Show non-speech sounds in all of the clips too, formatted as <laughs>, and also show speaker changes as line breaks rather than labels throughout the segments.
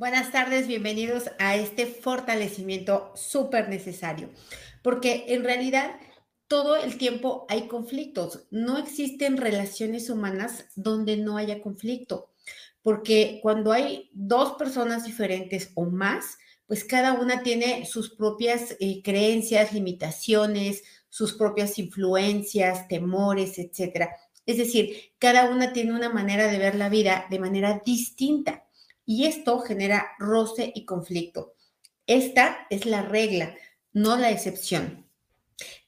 Buenas tardes, bienvenidos a este fortalecimiento súper necesario, porque en realidad todo el tiempo hay conflictos. No existen relaciones humanas donde no haya conflicto, porque cuando hay dos personas diferentes o más, pues cada una tiene sus propias eh, creencias, limitaciones, sus propias influencias, temores, etcétera. Es decir, cada una tiene una manera de ver la vida de manera distinta y esto genera roce y conflicto. Esta es la regla, no la excepción.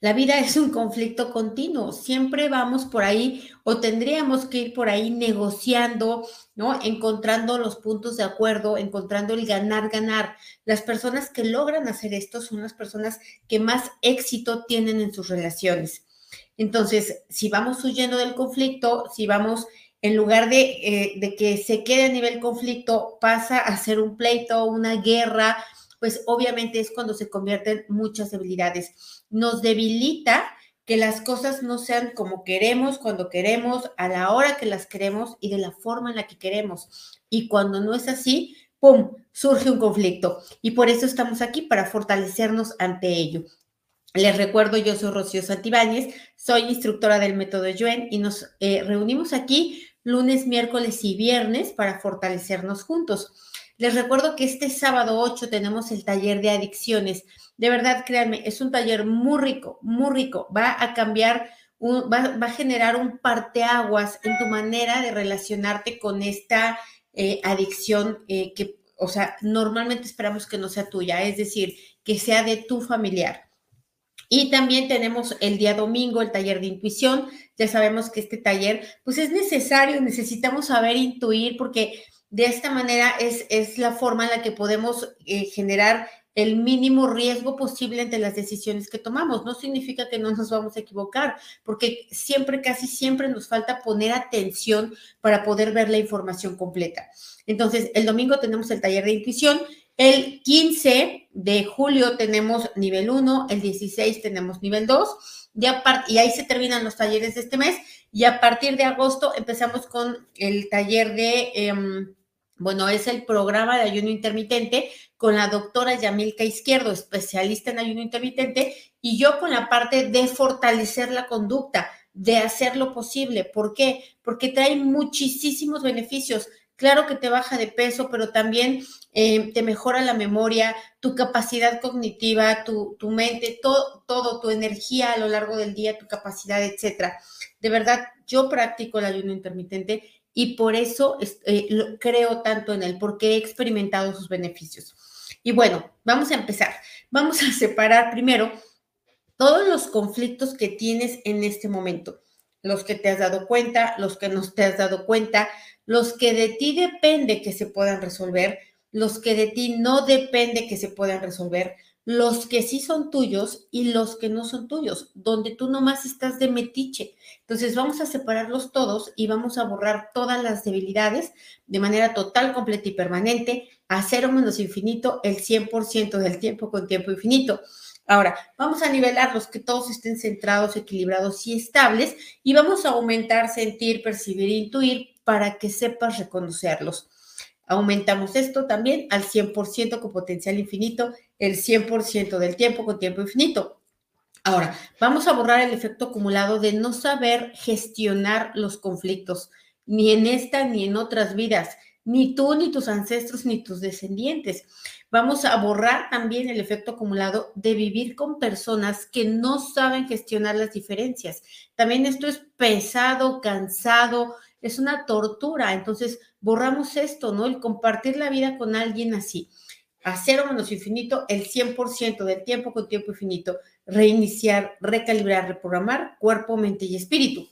La vida es un conflicto continuo, siempre vamos por ahí o tendríamos que ir por ahí negociando, ¿no? Encontrando los puntos de acuerdo, encontrando el ganar, ganar. Las personas que logran hacer esto son las personas que más éxito tienen en sus relaciones. Entonces, si vamos huyendo del conflicto, si vamos en lugar eh, de, que se quede a nivel conflicto, pasa a ser un pleito, una guerra, pues obviamente es cuando se convierten muchas debilidades. Nos debilita que las cosas no sean como queremos, cuando queremos, a la hora que las queremos y de la forma en la que queremos. Y cuando no es así, ¡pum!, surge un conflicto. Y por eso estamos aquí, para fortalecernos ante ello. Les recuerdo, yo soy Rocío Santibáñez, soy instructora del método Yuen y nos eh, reunimos aquí lunes, miércoles y viernes para fortalecernos juntos. Les recuerdo que este sábado 8 tenemos el taller de adicciones. De verdad, créanme, es un taller muy rico, muy rico. Va a cambiar, va, a generar un parteaguas en tu manera de relacionarte con esta eh, adicción eh, que, o sea, normalmente esperamos que no sea tuya, es decir, que sea de tu familiar. Y también tenemos el día domingo el taller de intuición. Ya sabemos que este taller, pues es necesario, necesitamos saber intuir porque de esta manera es, es la forma en la que podemos eh, generar el mínimo riesgo posible entre las decisiones que tomamos. No significa que no nos vamos a equivocar, porque siempre, casi siempre nos falta poner atención para poder ver la información completa. Entonces, el domingo tenemos el taller de intuición el 15 de julio tenemos nivel 1, el 16 tenemos nivel 2, y, ahí se terminan los talleres de este mes, y a partir de agosto empezamos con el taller de, em, bueno, es el programa de ayuno intermitente con la doctora Yamilka Izquierdo, especialista en ayuno intermitente, y yo con la parte de fortalecer la conducta, de hacer lo posible. ¿Por qué? Porque trae muchísimos beneficios Claro que te baja de peso, pero también eh, te mejora la memoria, tu capacidad cognitiva, tu, mente, todo, todo, tu energía a lo largo del día, tu capacidad, etcétera. De verdad, yo practico el ayuno intermitente y por eso eh, creo tanto en él, porque he experimentado sus beneficios. Y bueno, vamos a empezar. Vamos a separar primero todos los conflictos que tienes en este momento, los que te has dado cuenta, los que no te has dado cuenta, los que de ti depende que se puedan resolver, los que de ti no depende que se puedan resolver, los que sí son tuyos y los que no son tuyos, donde tú nomás estás de metiche. Entonces vamos a separarlos todos y vamos a borrar todas las debilidades de manera total, completa y permanente, a cero menos infinito el 100% del tiempo con tiempo infinito. Ahora, vamos a nivelarlos, que todos estén centrados, equilibrados y estables, y vamos a aumentar, sentir, percibir, intuir para que sepas reconocerlos. Aumentamos esto también al 100% con potencial infinito, el 100% del tiempo con tiempo infinito. Ahora, vamos a borrar el efecto acumulado de no saber gestionar los conflictos, ni en esta ni en otras vidas, ni tú, ni tus ancestros, ni tus descendientes. Vamos a borrar también el efecto acumulado de vivir con personas que no saben gestionar las diferencias. También esto es pesado, cansado, es una tortura. Entonces, borramos esto, ¿no? El compartir la vida con alguien así. A cero menos infinito, el 100% del tiempo con tiempo infinito. Reiniciar, recalibrar, reprogramar cuerpo, mente y espíritu.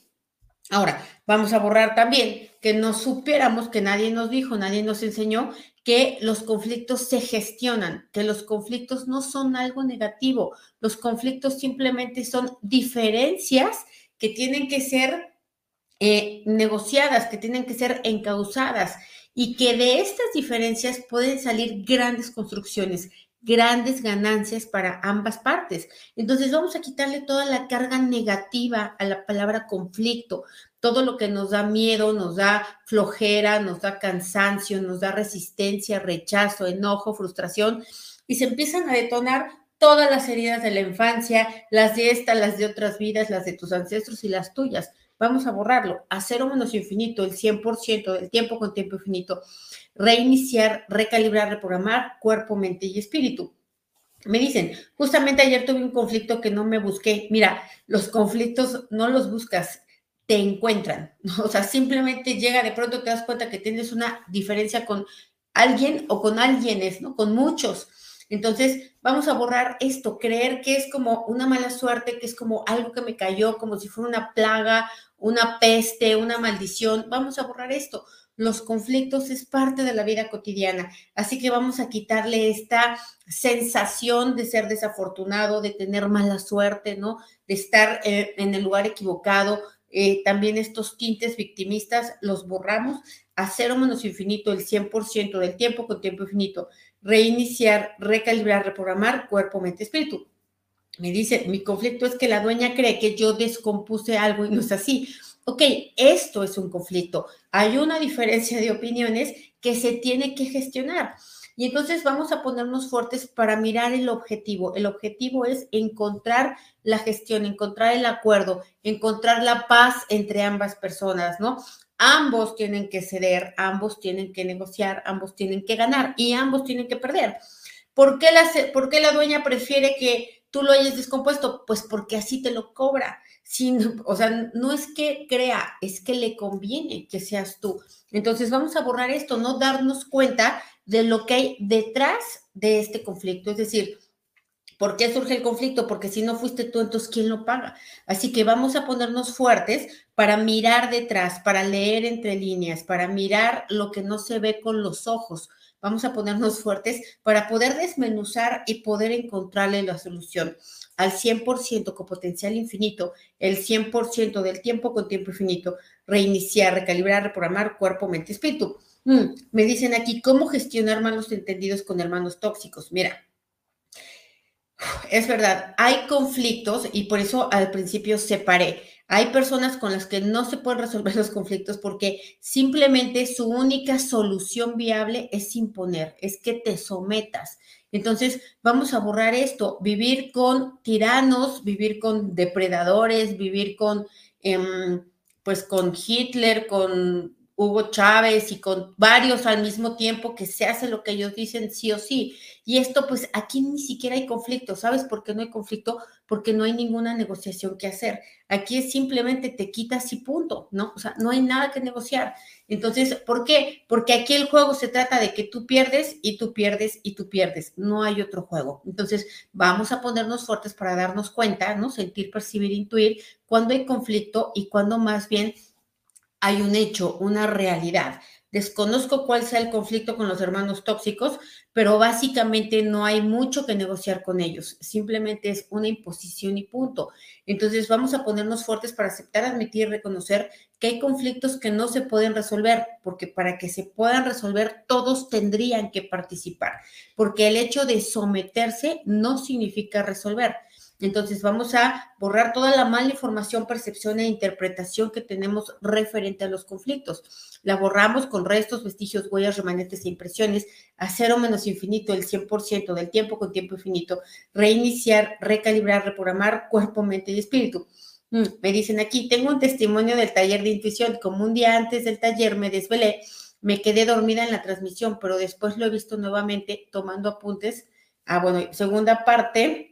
Ahora, vamos a borrar también que no supiéramos, que nadie nos dijo, nadie nos enseñó que los conflictos se gestionan, que los conflictos no son algo negativo, los conflictos simplemente son diferencias que tienen que ser eh, negociadas, que tienen que ser encausadas y que de estas diferencias pueden salir grandes construcciones, grandes ganancias para ambas partes. Entonces vamos a quitarle toda la carga negativa a la palabra conflicto, todo lo que nos da miedo, nos da flojera, nos da cansancio, nos da resistencia, rechazo, enojo, frustración, y se empiezan a detonar todas las heridas de la infancia, las de esta, las de otras vidas, las de tus ancestros y las tuyas. Vamos a borrarlo a cero menos infinito, el 100% del tiempo con tiempo infinito. Reiniciar, recalibrar, reprogramar cuerpo, mente y espíritu. Me dicen, justamente ayer tuve un conflicto que no me busqué. Mira, los conflictos no los buscas, te encuentran. <laughs> O sea, simplemente llega de pronto, te das cuenta que tienes una diferencia con alguien o con alguienes, ¿no? Con muchos. Entonces, vamos a borrar esto, creer que es como una mala suerte, que es como algo que me cayó, como si fuera una plaga, una peste, una maldición. Vamos a borrar esto. Los conflictos es parte de la vida cotidiana, así que vamos a quitarle esta sensación de ser desafortunado, de tener mala suerte, ¿no? De estar eh, en el lugar equivocado, eh, también estos tintes victimistas los borramos a cero menos infinito el 100% del tiempo con tiempo infinito. Reiniciar, recalibrar, reprogramar cuerpo, mente, espíritu. Me dice, mi conflicto es que la dueña cree que yo descompuse algo y no es así. Ok, esto es un conflicto. Hay una diferencia de opiniones que se tiene que gestionar. Y entonces vamos a ponernos fuertes para mirar el objetivo. El objetivo es encontrar la gestión, encontrar el acuerdo, encontrar la paz entre ambas personas, ¿no? Ambos tienen que ceder, ambos tienen que negociar, ambos tienen que ganar y ambos tienen que perder. ¿Por qué la, por qué la dueña prefiere que tú lo hayas descompuesto? Pues porque así te lo cobra. Sin, o sea, no es que crea, es que le conviene que seas tú. Entonces vamos a borrar esto, no darnos cuenta de lo que hay detrás de este conflicto. Es decir, ¿por qué surge el conflicto? Porque si no fuiste tú, entonces ¿quién lo paga? Así que vamos a ponernos fuertes para mirar detrás, para leer entre líneas, para mirar lo que no se ve con los ojos. Vamos a ponernos fuertes para poder desmenuzar y poder encontrarle la solución al 100% con potencial infinito, el 100% del tiempo con tiempo infinito, reiniciar, recalibrar, reprogramar cuerpo, mente, espíritu. Mm, me dicen aquí, ¿cómo gestionar malos entendidos con hermanos tóxicos? Mira, es verdad, hay conflictos y por eso al principio separé. Hay personas con las que no se pueden resolver <laughs> los conflictos porque simplemente su única solución viable es imponer, es que te sometas. Entonces, vamos a borrar esto, vivir con tiranos, vivir con depredadores, vivir con, em, pues con Hitler, con Hugo Chávez y con varios al mismo tiempo que se hace lo que ellos dicen sí o sí. Y esto, pues aquí ni siquiera hay conflicto. ¿Sabes por qué no hay conflicto? Porque no hay ninguna negociación que hacer. Aquí es simplemente te quitas y punto, ¿no? O sea, no hay nada que negociar. Entonces, ¿por qué? Porque aquí el juego se trata de que tú pierdes y tú pierdes y tú pierdes. No hay otro juego. Entonces, vamos a ponernos fuertes para darnos cuenta, ¿no? Sentir, percibir, intuir cuando hay conflicto y cuando más bien hay un hecho, una realidad. Desconozco cuál sea el conflicto con los hermanos tóxicos, pero básicamente no hay mucho que negociar con ellos. Simplemente es una imposición y punto. Entonces vamos a ponernos fuertes para aceptar, admitir, reconocer que hay conflictos que no se pueden resolver, porque para que se puedan resolver todos tendrían que participar, porque el hecho de someterse no significa resolver. Entonces vamos a borrar toda la mala información, percepción e interpretación que tenemos referente a los conflictos. La borramos con restos, vestigios, huellas, remanentes e impresiones a cero menos infinito, el 100% del tiempo con tiempo infinito. Reiniciar, recalibrar, reprogramar cuerpo, mente y espíritu. Mm, me dicen aquí, tengo un testimonio del taller de intuición. Como un día antes del taller me desvelé, me quedé dormida en la transmisión, pero después lo he visto nuevamente tomando apuntes. Ah, bueno, segunda parte,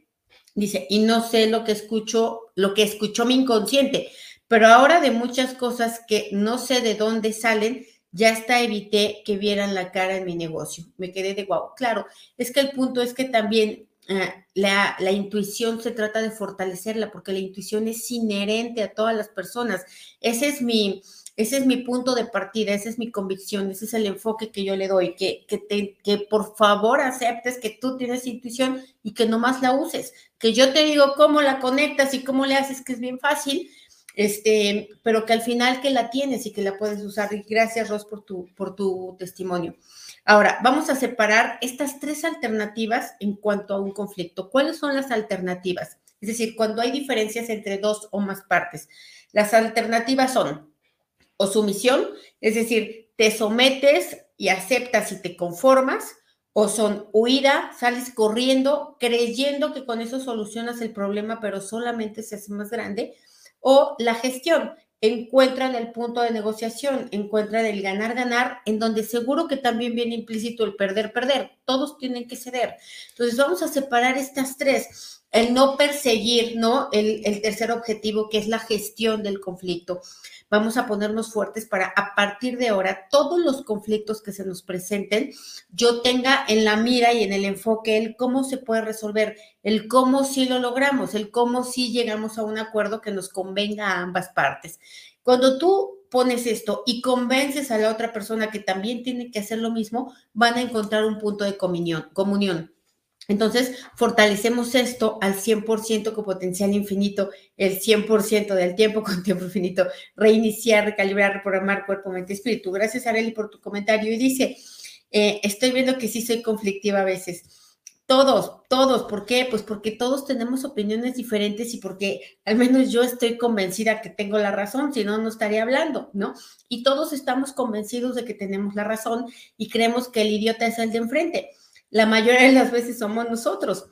Dice, y no sé lo que escucho, lo que escuchó mi inconsciente, pero ahora de muchas cosas que no sé de dónde salen, ya hasta evité que vieran la cara en mi negocio. Me quedé de guau. Claro, es que el punto es que también eh, la, la, intuición se trata de fortalecerla, porque la intuición es inherente a todas las personas. Ese es mi, ese es mi punto de partida, esa es mi convicción, ese es el enfoque que yo le doy, que, que, te, que por favor aceptes que tú tienes intuición y que nomás la uses, que yo te digo cómo la conectas y cómo le haces, que es bien fácil, este, pero que al final que la tienes y que la puedes usar. Y gracias, Ros, por tu, por tu testimonio. Ahora, vamos a separar estas tres alternativas en cuanto a un conflicto. ¿Cuáles son las alternativas? Es decir, cuando hay diferencias entre dos o más partes. Las alternativas son o sumisión, es decir, te sometes y aceptas y te conformas, o son huida, sales corriendo, creyendo que con eso solucionas el problema, pero solamente se hace más grande, o la gestión, encuentran el punto de negociación, encuentran el ganar-ganar, en donde seguro que también viene implícito el perder-perder. Todos tienen que ceder. Entonces vamos a separar estas tres. El no perseguir, ¿no? El, el tercer objetivo, que es la gestión del conflicto. Vamos a ponernos fuertes para a partir de ahora todos los conflictos que se nos presenten, yo tenga en la mira y en el enfoque el cómo se puede resolver, el cómo sí lo logramos, el cómo sí llegamos a un acuerdo que nos convenga a ambas partes. Cuando tú pones esto y convences a la otra persona que también tiene que hacer lo mismo, van a encontrar un punto de comunión. comunión. Entonces, fortalecemos esto al 100% con potencial infinito, el 100% del tiempo <laughs> con tiempo infinito, reiniciar, recalibrar, reprogramar cuerpo, mente, espíritu. Gracias, Areli, por tu comentario. Y dice, eh, estoy viendo que sí soy conflictiva a veces. Todos, todos, ¿por qué? Pues porque todos tenemos opiniones diferentes y porque al menos yo estoy convencida que tengo la razón, si no, no estaría hablando, ¿no? Y todos estamos convencidos de que tenemos la razón y creemos que el idiota es el de enfrente la mayoría de las veces somos nosotros.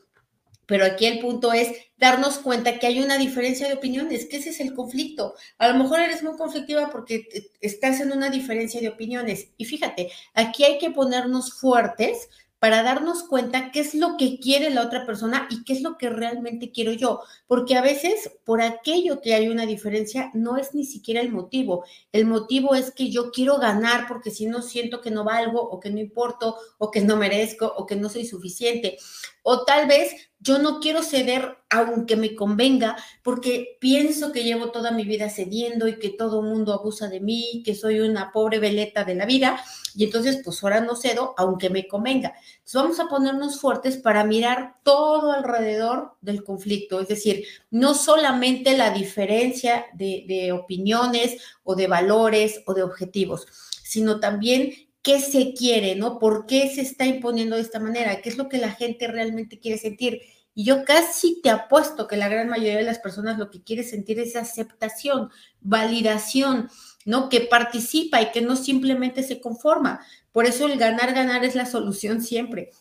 Pero aquí el punto es darnos cuenta que hay una diferencia de opiniones, que ese es el conflicto. A lo mejor eres muy conflictiva porque estás en una diferencia de opiniones. Y fíjate, aquí hay que ponernos fuertes para darnos cuenta qué es lo que quiere la otra persona y qué es lo que realmente quiero yo. Porque a veces por aquello que hay una diferencia no es ni siquiera el motivo. El motivo es que yo quiero ganar porque si no siento que no valgo o que no importo o que no merezco o que no soy suficiente. O tal vez yo no quiero ceder aunque me convenga, porque pienso que llevo toda mi vida cediendo y que todo el mundo abusa de mí, que soy una pobre veleta de la vida, y entonces pues ahora no cedo aunque me convenga. Entonces vamos a ponernos fuertes para mirar todo alrededor del conflicto, es decir, no solamente la diferencia de, de opiniones o de valores o de objetivos, sino también qué se quiere, ¿no? ¿Por qué se está imponiendo de esta manera? ¿Qué es lo que la gente realmente quiere sentir? Y yo casi te apuesto que la gran mayoría de las personas lo que quiere sentir es aceptación, validación, ¿no? Que participa y que no simplemente se conforma. Por eso el ganar, ganar es la solución siempre.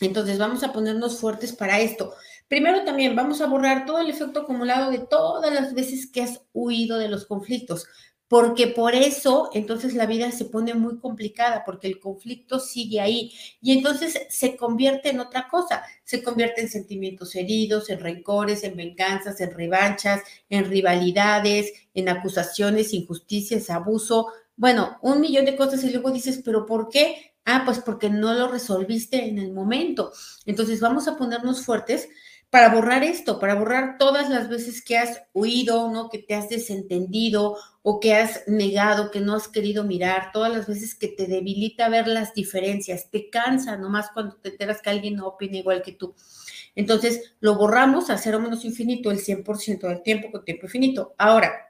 Entonces vamos a ponernos fuertes para esto. Primero también vamos a borrar todo el efecto acumulado de todas las veces que has huido de los conflictos porque por eso entonces la vida se pone muy complicada, porque el conflicto sigue ahí y entonces se convierte en otra cosa, se convierte en sentimientos heridos, en rencores, en venganzas, en revanchas, en rivalidades, en acusaciones, injusticias, abuso, bueno, un millón de cosas y luego dices, pero ¿por qué? Ah, pues porque no lo resolviste en el momento. Entonces vamos a ponernos fuertes para borrar esto, para borrar todas las veces que has huido, ¿no? Que te has desentendido o que has negado, que no has querido mirar, todas las veces que te debilita ver las diferencias, te cansa nomás cuando te enteras que alguien no opina igual que tú. Entonces, lo borramos a cero menos infinito el 100% del tiempo con tiempo infinito. Ahora,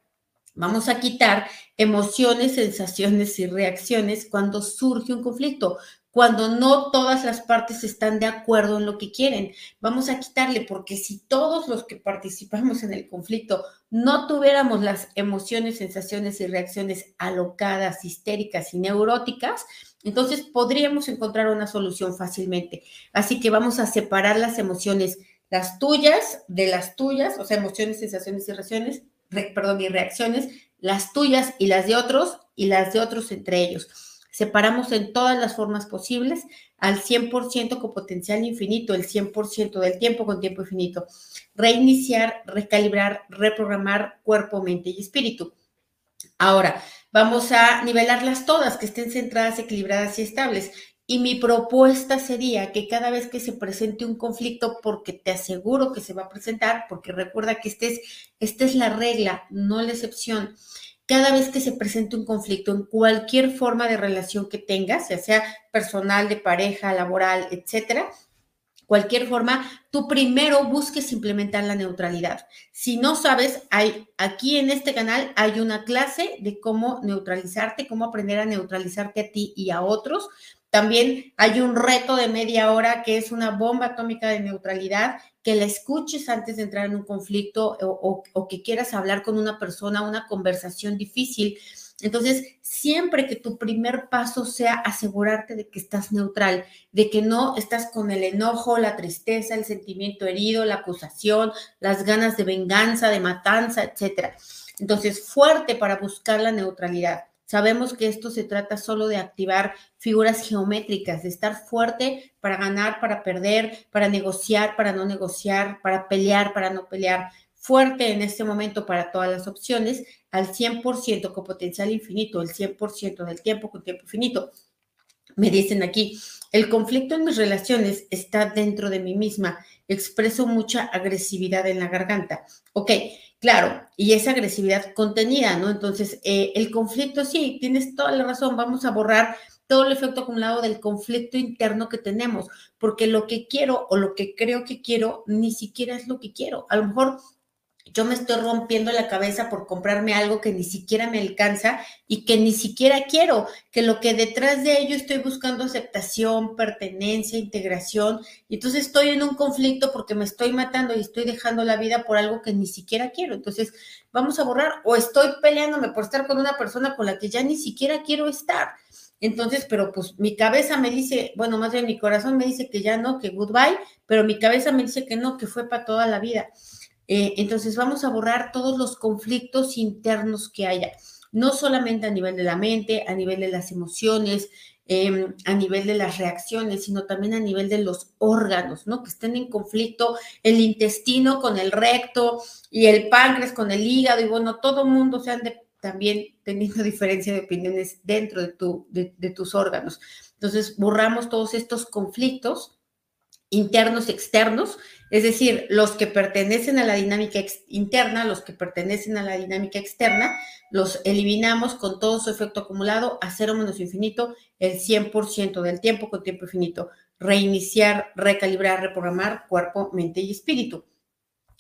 vamos a quitar emociones, sensaciones y reacciones cuando surge un conflicto cuando no todas las partes están de acuerdo en lo que quieren. Vamos a quitarle, porque si todos los que participamos en el conflicto no tuviéramos las emociones, sensaciones y reacciones alocadas, histéricas y neuróticas, entonces podríamos encontrar una solución fácilmente. Así que vamos a separar las emociones, las tuyas de las tuyas, o sea, emociones, sensaciones y reacciones, perdón, y reacciones, las tuyas y las de otros y las de otros entre ellos separamos en todas las formas posibles al 100% con potencial infinito, el 100% del tiempo con tiempo infinito. Reiniciar, recalibrar, reprogramar cuerpo, mente y espíritu. Ahora, vamos a nivelarlas todas, que estén centradas, equilibradas y estables. Y mi propuesta sería que cada vez que se presente un conflicto, porque te aseguro que se va a presentar, porque recuerda que este es, esta es la regla, no la excepción, cada vez que se presente un conflicto en cualquier forma de relación que tengas, ya sea personal, de pareja, laboral, etcétera, cualquier forma, tú primero busques implementar la neutralidad. Si no sabes, hay aquí en este canal hay una clase de cómo neutralizarte, cómo aprender a neutralizarte a ti y a otros. También hay un reto de media hora que es una bomba atómica de neutralidad que la escuches antes de entrar en un conflicto o, que quieras hablar con una persona, una conversación difícil Entonces, siempre que tu primer paso sea asegurarte de que estás neutral, de que no estás con el enojo, la tristeza, el sentimiento herido, la acusación, las ganas de venganza, de matanza, etcétera. Entonces, fuerte para buscar la neutralidad. Sabemos que esto se trata solo de activar figuras geométricas, de estar fuerte para ganar, para perder, para negociar, para no negociar, para pelear, para no pelear. Fuerte en este momento para todas las opciones, al 100% con potencial infinito, el 100% del tiempo con tiempo infinito. Me dicen aquí, el conflicto en mis relaciones está dentro de mí misma. Expreso mucha agresividad en la garganta. Ok, Claro, y esa agresividad contenida, ¿no? Entonces, eh, el conflicto, sí, tienes toda la razón, vamos a borrar todo el efecto acumulado del conflicto interno que tenemos, porque lo que quiero o lo que creo que quiero ni siquiera es lo que quiero. A lo mejor yo me estoy rompiendo la cabeza por comprarme algo que ni siquiera me alcanza y que ni siquiera quiero, que lo que detrás de ello estoy buscando aceptación, pertenencia, integración, y entonces estoy en un conflicto porque me estoy matando y estoy dejando la vida por algo que ni siquiera quiero. Entonces, vamos a borrar o estoy peleándome por estar con una persona con la que ya ni siquiera quiero estar. Entonces, pero pues mi cabeza me dice, bueno, más bien mi corazón me dice que ya no, que goodbye, pero mi cabeza me dice que no, que fue para toda la vida. Eh, entonces vamos a borrar todos los conflictos internos que haya, no solamente a nivel de la mente, a nivel de las emociones, em, a nivel de las reacciones, sino también a nivel de los órganos, ¿no? Que estén en conflicto el intestino con el recto y el páncreas con el hígado y bueno, todo mundo se ande también teniendo <laughs> diferencia de opiniones dentro de, de tus órganos. Entonces, borramos todos estos conflictos internos, externos, es decir, los que pertenecen a la dinámica interna, los que pertenecen a la dinámica externa, los eliminamos con todo su efecto acumulado a cero menos infinito el 100% del tiempo con tiempo infinito. Reiniciar, recalibrar, reprogramar cuerpo, mente y espíritu.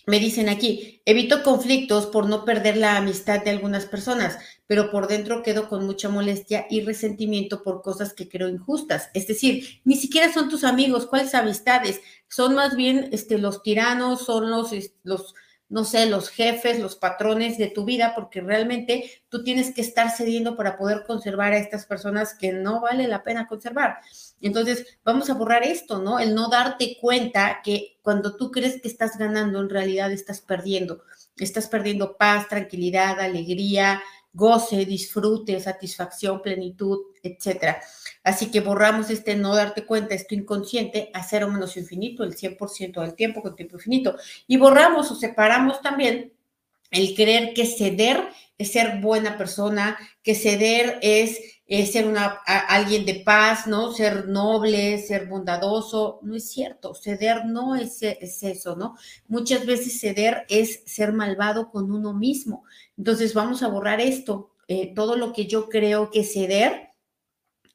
Me dicen aquí, evito conflictos por no perder la amistad de algunas personas, pero por dentro quedo con mucha molestia y resentimiento por cosas que creo injustas. Es decir, ni siquiera son tus amigos, ¿cuáles amistades? Son más bien este, los tiranos, son los, los, no sé, los jefes, los patrones de tu vida, porque realmente tú tienes que estar cediendo para poder conservar a estas personas que no vale la pena conservar. Entonces, vamos a borrar esto, ¿no? El no darte cuenta que cuando tú crees que estás ganando, en realidad estás perdiendo. Estás perdiendo paz, tranquilidad, alegría, goce, disfrute, satisfacción, plenitud, etcétera. Así que borramos este no darte cuenta, esto inconsciente, a cero menos infinito, el 100% del tiempo con tiempo infinito. Y borramos o separamos también el creer que ceder es ser buena persona, que ceder es, ser una, alguien de paz, ¿no? Ser noble, ser bondadoso. No es cierto, ceder no es, es eso, ¿no? Muchas veces ceder es ser malvado con uno mismo. Entonces vamos a borrar esto, eh, todo lo que yo creo que ceder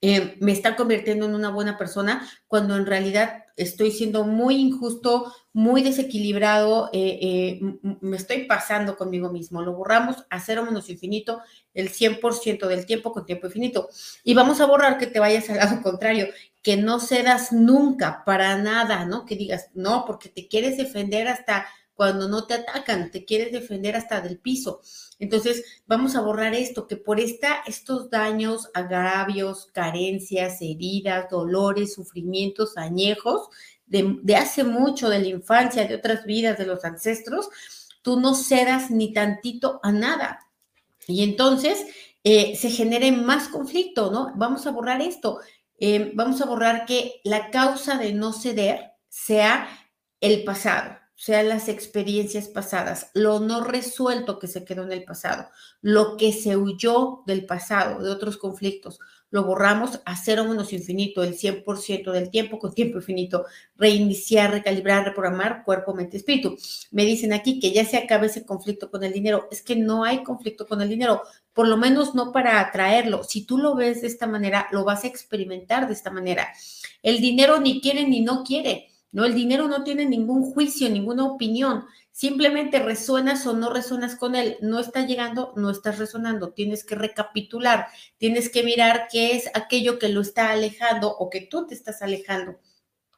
eh, me está convirtiendo en una buena persona cuando en realidad estoy siendo muy injusto, muy desequilibrado, eh, eh, me estoy pasando conmigo mismo. Lo borramos a cero menos infinito el 100% del tiempo con tiempo infinito. Y vamos a borrar que te vayas al lado contrario, que no cedas nunca para nada, ¿no? Que digas, no, porque te quieres defender hasta cuando no te atacan, te quieres defender hasta del piso. Entonces, vamos a borrar esto, que por esta, estos daños, agravios, carencias, heridas, dolores, sufrimientos añejos de, hace mucho, de la infancia, de otras vidas, de los ancestros, tú no cedas ni tantito a nada. Y entonces eh, se genere más conflicto, ¿no? Vamos a borrar esto. Eh, vamos a borrar que la causa de no ceder sea el pasado sean las experiencias pasadas, lo no resuelto que se quedó en el pasado, lo que se huyó del pasado, de otros conflictos, lo borramos a cero menos infinito, el 100% del tiempo con tiempo infinito, reiniciar, recalibrar, reprogramar cuerpo, mente, espíritu. Me dicen aquí que ya se acaba ese conflicto con el dinero. Es que no hay conflicto con el dinero, por lo menos no para atraerlo. Si tú lo ves de esta manera, lo vas a experimentar de esta manera. El dinero ni quiere ni no quiere ¿no? El dinero no tiene ningún juicio, ninguna opinión, simplemente resuenas o no resuenas con él, no está llegando, no estás resonando, tienes que recapitular, tienes que mirar qué es aquello que lo está alejando o que tú te estás alejando.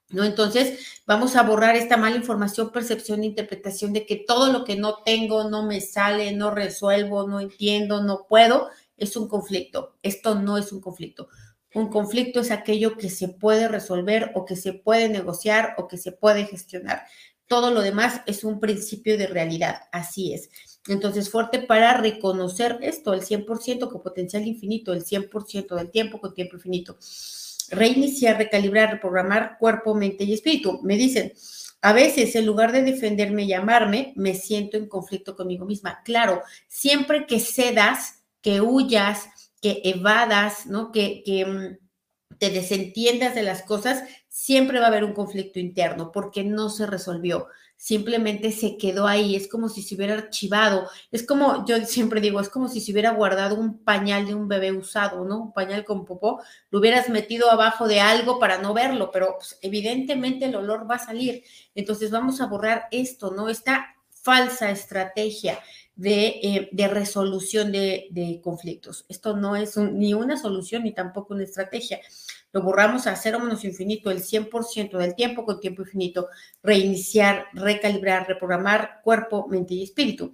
¿No? Entonces, vamos a borrar esta mala información, percepción, interpretación de que todo lo que no tengo, no me sale, no resuelvo, no entiendo, no puedo, es un conflicto. Esto no es un conflicto. Un conflicto es aquello que se puede resolver o que se puede negociar o que se puede gestionar. Todo lo demás es un principio de realidad, así es. Entonces, fuerte para reconocer esto, el 100% con potencial infinito, el 100% del tiempo con tiempo infinito. Reiniciar, recalibrar, reprogramar cuerpo, mente y espíritu. Me dicen, a veces en lugar de defenderme y llamarme, me siento en conflicto conmigo misma. Claro, siempre que cedas, que huyas, que evadas, ¿no? Que, mm, te desentiendas de las cosas, siempre va a haber un conflicto interno porque no se resolvió, simplemente se quedó ahí, es como si se hubiera archivado, es como, yo siempre digo, es como si se hubiera guardado un pañal de un bebé usado, ¿no? Un pañal con popó, lo hubieras metido abajo de algo para no verlo, pero pues, evidentemente el olor va a salir, entonces vamos a borrar esto, ¿no? Esta falsa estrategia de, eh, resolución de, conflictos. Esto no es ni una solución ni tampoco una estrategia lo borramos a cero menos infinito el 100% del tiempo con tiempo infinito, reiniciar, recalibrar, reprogramar cuerpo, mente y espíritu.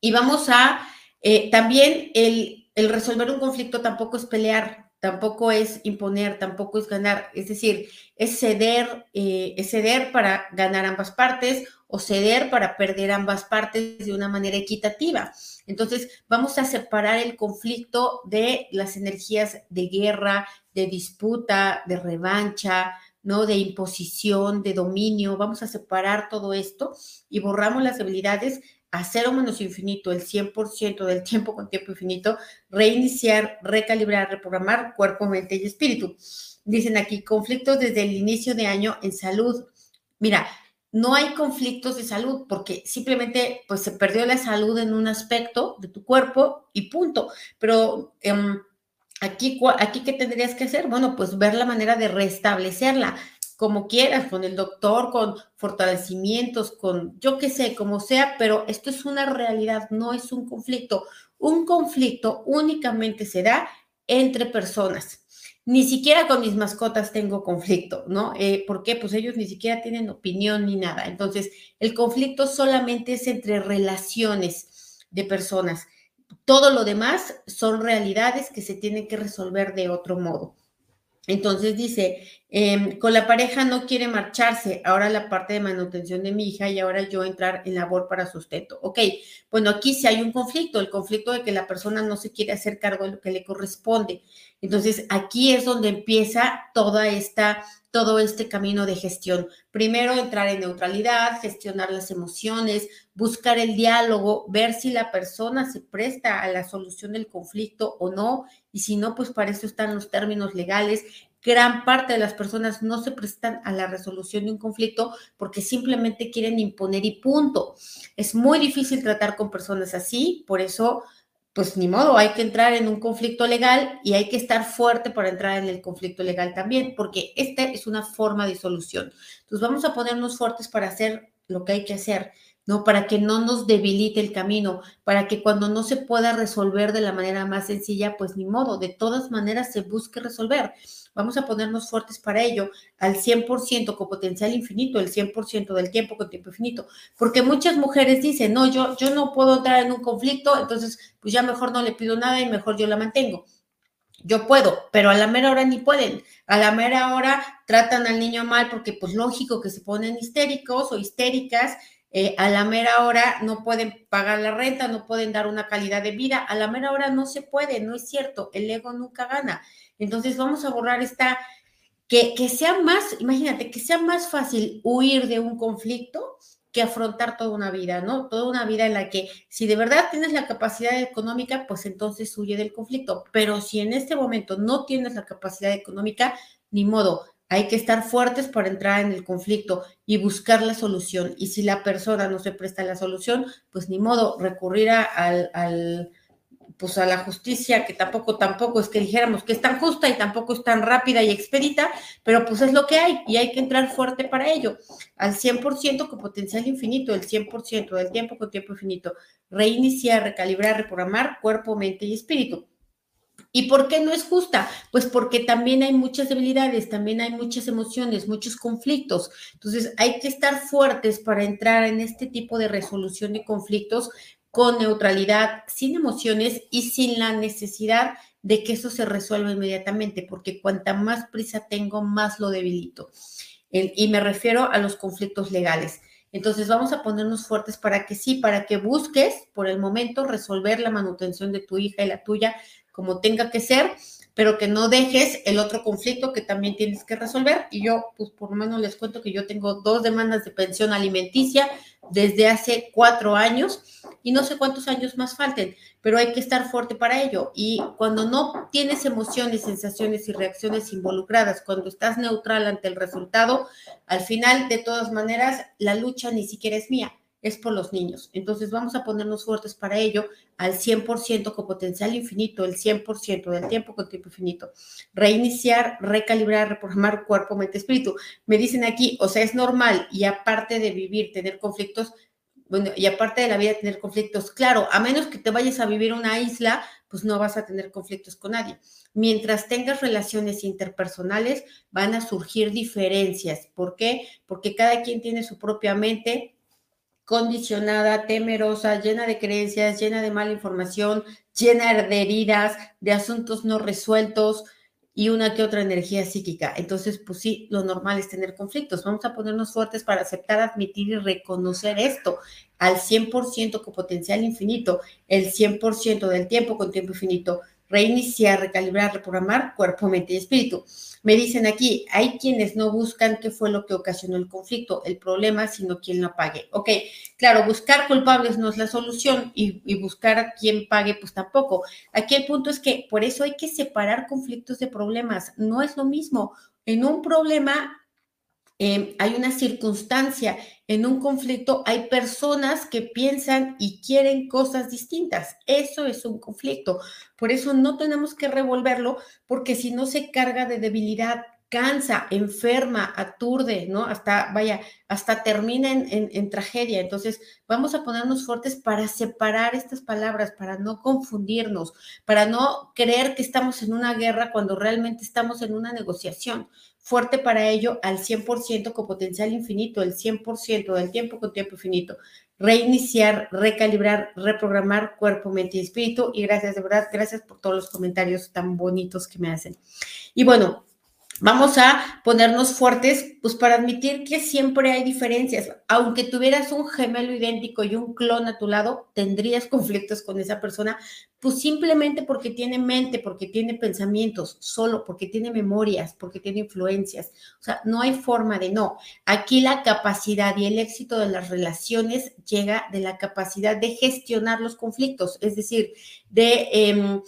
Y vamos a, eh, también el, resolver un conflicto tampoco es pelear, tampoco es imponer, tampoco es ganar, es decir, es ceder, eh, es ceder para ganar ambas partes o ceder para perder ambas partes de una manera equitativa. Entonces, vamos a separar el conflicto de las energías de guerra, de disputa, de revancha, ¿no? De imposición, de dominio. Vamos a separar todo esto y borramos las habilidades a cero menos infinito, el 100% del tiempo con tiempo infinito, reiniciar, recalibrar, reprogramar cuerpo, mente y espíritu. Dicen aquí, conflictos desde el inicio de año en salud. Mira, no hay conflictos de salud porque simplemente pues se perdió la salud en un aspecto de tu cuerpo y punto. Pero em, aquí, aquí, ¿qué tendrías que hacer? Bueno, pues ver la manera de restablecerla como quieras, con el doctor, con fortalecimientos, con yo qué sé, como sea, pero esto es una realidad, no es un conflicto. Un conflicto únicamente se da entre personas. Ni siquiera con mis mascotas tengo conflicto, ¿no? Eh, ¿Por qué? Pues ellos ni siquiera tienen opinión ni nada. Entonces, el conflicto solamente es entre relaciones de personas. Todo lo demás son realidades que se tienen que resolver de otro modo. Entonces dice, em, con la pareja no quiere marcharse, ahora la parte de manutención de mi hija y ahora yo entrar en labor para sustento. Ok, bueno, aquí sí hay un conflicto, el conflicto de que la persona no se quiere hacer cargo de lo que le corresponde. Entonces aquí es donde empieza toda esta, todo este camino de gestión. Primero entrar en neutralidad, gestionar las emociones, buscar el diálogo, ver si la persona se presta a la solución del conflicto o no, y si no, pues para eso están los términos legales. Gran parte de las personas no se prestan a la resolución de un conflicto porque simplemente quieren imponer y punto. Es muy difícil tratar con personas así, por eso pues ni modo, hay que entrar en un conflicto legal y hay que estar fuerte para entrar en el conflicto legal también, porque esta es una forma de solución. Entonces vamos a ponernos fuertes para hacer lo que hay que hacer. ¿No? Para que no nos debilite el camino, para que cuando no se pueda resolver de la manera más sencilla, pues ni modo, de todas maneras se busque resolver. Vamos a ponernos fuertes para ello al 100% con potencial infinito, el 100% del tiempo con tiempo infinito, porque muchas mujeres dicen, no, yo, yo no puedo entrar en un conflicto, entonces pues ya mejor no le pido nada y mejor yo la mantengo. Yo puedo, pero a la mera hora ni pueden. A la mera hora tratan al niño mal porque pues lógico que se ponen histéricos o histéricas eh, a la mera hora no pueden pagar la renta, no pueden dar una calidad de vida, a la mera hora no se puede, no es cierto, el ego nunca gana. Entonces vamos a borrar esta, que, que sea más, imagínate, que sea más fácil huir de un conflicto que afrontar toda una vida, ¿no? Toda una vida en la que si de verdad tienes la capacidad económica, pues entonces huye del conflicto. Pero si en este momento no tienes la capacidad económica, ni modo, hay que estar fuertes para entrar en el conflicto y buscar la solución. Y si la persona no se presta la solución, pues ni modo, recurrir a, al, pues a la justicia, que tampoco, tampoco es que dijéramos que es tan justa y tampoco es tan rápida y expedita, pero pues es lo que hay y hay que entrar fuerte para ello, al 100% con potencial infinito, el 100% del tiempo con tiempo infinito, reiniciar, recalibrar, reprogramar cuerpo, mente y espíritu. ¿Y por qué no es justa? Pues porque también hay muchas debilidades, también hay muchas emociones, muchos conflictos. Entonces hay que estar fuertes para entrar en este tipo de resolución de conflictos con neutralidad, sin emociones y sin la necesidad de que eso se resuelva inmediatamente, porque cuanta más prisa tengo, más lo debilito. Y me refiero a los conflictos legales. Entonces vamos a ponernos fuertes para que sí, para que busques por el momento resolver la manutención de tu hija y la tuya como tenga que ser, pero que no dejes el otro conflicto que también tienes que resolver. Y yo, pues por lo menos les cuento que yo tengo dos demandas de pensión alimenticia desde hace cuatro años y no sé cuántos años más falten, pero hay que estar fuerte para ello. Y cuando no tienes emociones, sensaciones y reacciones involucradas, cuando estás neutral ante el resultado, al final, de todas maneras, la lucha ni siquiera es mía es por los niños. Entonces vamos a ponernos fuertes para ello al 100% con potencial infinito, el 100% del tiempo con tiempo infinito. Reiniciar, recalibrar, reprogramar cuerpo, mente, espíritu. Me dicen aquí, o sea, es normal y aparte de vivir, tener conflictos, bueno, y aparte de la vida, tener conflictos, claro, a menos que te vayas a vivir una isla, pues no vas a tener conflictos con nadie. Mientras tengas relaciones interpersonales, van a surgir diferencias. ¿Por qué? Porque cada quien tiene su propia mente, condicionada, temerosa, llena de creencias, llena de mala información, llena de heridas, de asuntos no resueltos y una que otra energía psíquica. Entonces, pues sí, lo normal es tener conflictos. Vamos a ponernos fuertes para aceptar, admitir y reconocer esto al 100% con potencial infinito, el 100% del tiempo con tiempo infinito, reiniciar, recalibrar, reprogramar cuerpo, mente y espíritu. Me dicen aquí, hay quienes no buscan qué fue lo que ocasionó el conflicto, el problema, sino quien lo pague. Ok, claro, buscar culpables no es la solución y, y buscar a quien pague, pues tampoco. Aquí el punto es que por eso hay que separar conflictos de problemas. No es lo mismo. En un problema Em, hay una circunstancia, en un conflicto hay personas que piensan y quieren cosas distintas. Eso es un conflicto. Por eso no tenemos que revolverlo, porque si no se carga de debilidad, cansa, enferma, aturde, ¿no? Hasta, vaya, hasta termina en, en, tragedia. Entonces, vamos a ponernos fuertes para separar estas palabras, para no confundirnos, para no creer que estamos en una guerra cuando realmente estamos en una negociación fuerte para ello al 100% con potencial infinito, el 100% del tiempo con tiempo infinito. Reiniciar, recalibrar, reprogramar cuerpo, mente y espíritu. Y gracias, de verdad, gracias por todos los comentarios tan bonitos que me hacen. Y bueno, Vamos a ponernos fuertes, pues para admitir que siempre hay diferencias. Aunque tuvieras un gemelo idéntico y un clon a tu lado, tendrías <laughs> conflictos con esa persona, pues simplemente porque tiene mente, porque tiene pensamientos, solo porque tiene memorias, porque tiene influencias. O sea, no hay forma de no. Aquí la capacidad y el éxito de las relaciones llega de la capacidad de gestionar los conflictos, es decir, de... Eh,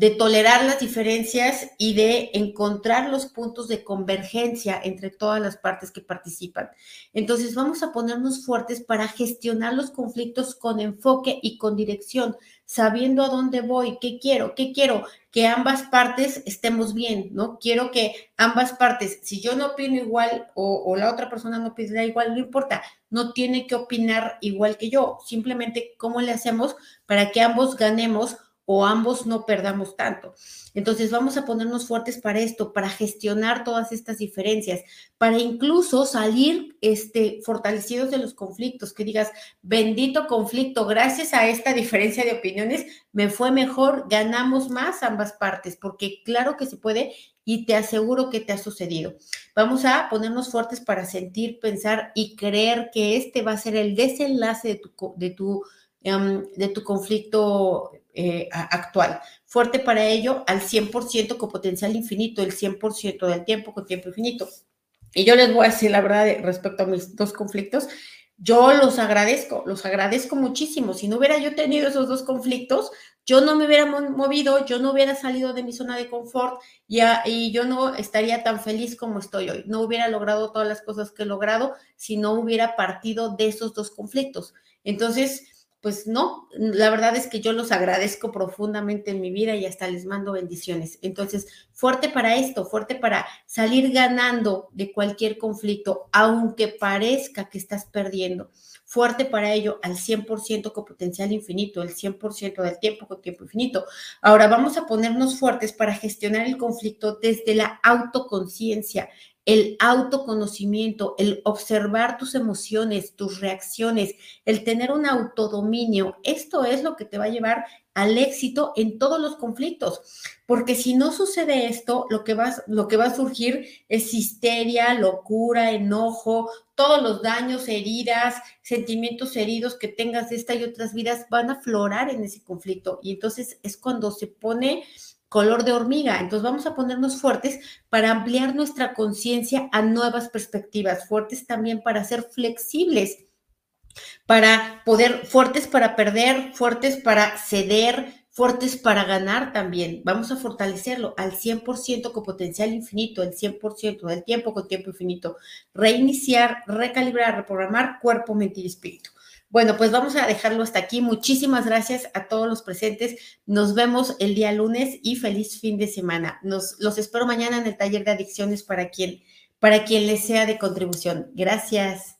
de tolerar las diferencias y de encontrar los puntos de convergencia entre todas las partes que participan. Entonces vamos a ponernos fuertes para gestionar los conflictos con enfoque y con dirección, sabiendo a dónde voy, qué quiero, qué quiero, que ambas partes estemos bien, ¿no? Quiero que ambas partes, si yo no opino igual o, o la otra persona no opina igual, no importa, no tiene que opinar igual que yo, simplemente cómo le hacemos para que ambos ganemos o ambos no perdamos tanto. Entonces vamos a ponernos fuertes para esto, para gestionar todas estas diferencias, para incluso salir este, fortalecidos de los conflictos, que digas, bendito conflicto, gracias a esta diferencia de opiniones me fue mejor, ganamos más ambas partes, porque claro que se puede y te aseguro que te ha sucedido. Vamos a ponernos fuertes para sentir, pensar y creer que este va a ser el desenlace de tu, de tu, em, de tu conflicto eh, actual. Fuerte para ello al 100% con potencial infinito, el 100% del tiempo con tiempo infinito. Y yo les voy a decir la verdad respecto a mis dos conflictos. Yo los agradezco, los agradezco muchísimo. Si no hubiera yo tenido esos dos conflictos, yo no me hubiera movido, yo no hubiera salido de mi zona de confort y, y, yo no estaría tan feliz como estoy hoy. No hubiera logrado todas las cosas que he logrado si no hubiera partido de esos dos conflictos. Entonces, pues no, la verdad es que yo los agradezco profundamente en mi vida y hasta les mando bendiciones. Entonces, fuerte para esto, fuerte para salir ganando de cualquier conflicto, aunque parezca que estás perdiendo fuerte para ello al 100% con potencial infinito, el 100% del tiempo con tiempo infinito. Ahora vamos a ponernos fuertes para gestionar el conflicto desde la autoconciencia, el autoconocimiento, el observar tus emociones, tus reacciones, el tener un autodominio. Esto es lo que te va a llevar al éxito en todos los conflictos, porque si no sucede esto, lo que va, lo que va a surgir es histeria, locura, enojo, todos los daños, heridas, sentimientos heridos que tengas de esta y otras vidas van a aflorar en ese conflicto y entonces es cuando se pone color de hormiga. Entonces vamos a ponernos fuertes para ampliar nuestra conciencia a nuevas perspectivas, fuertes también para ser flexibles, para poder, fuertes para perder, fuertes para ceder, fuertes para ganar también. Vamos a fortalecerlo al 100% con potencial infinito, el 100% del tiempo con tiempo infinito. Reiniciar, recalibrar, reprogramar cuerpo, mente y espíritu. Bueno, pues vamos a dejarlo hasta aquí. Muchísimas gracias a todos los presentes. Nos vemos el día lunes y feliz fin de semana. Nos, los espero mañana en el taller de adicciones para quien, para quien les sea de contribución. Gracias.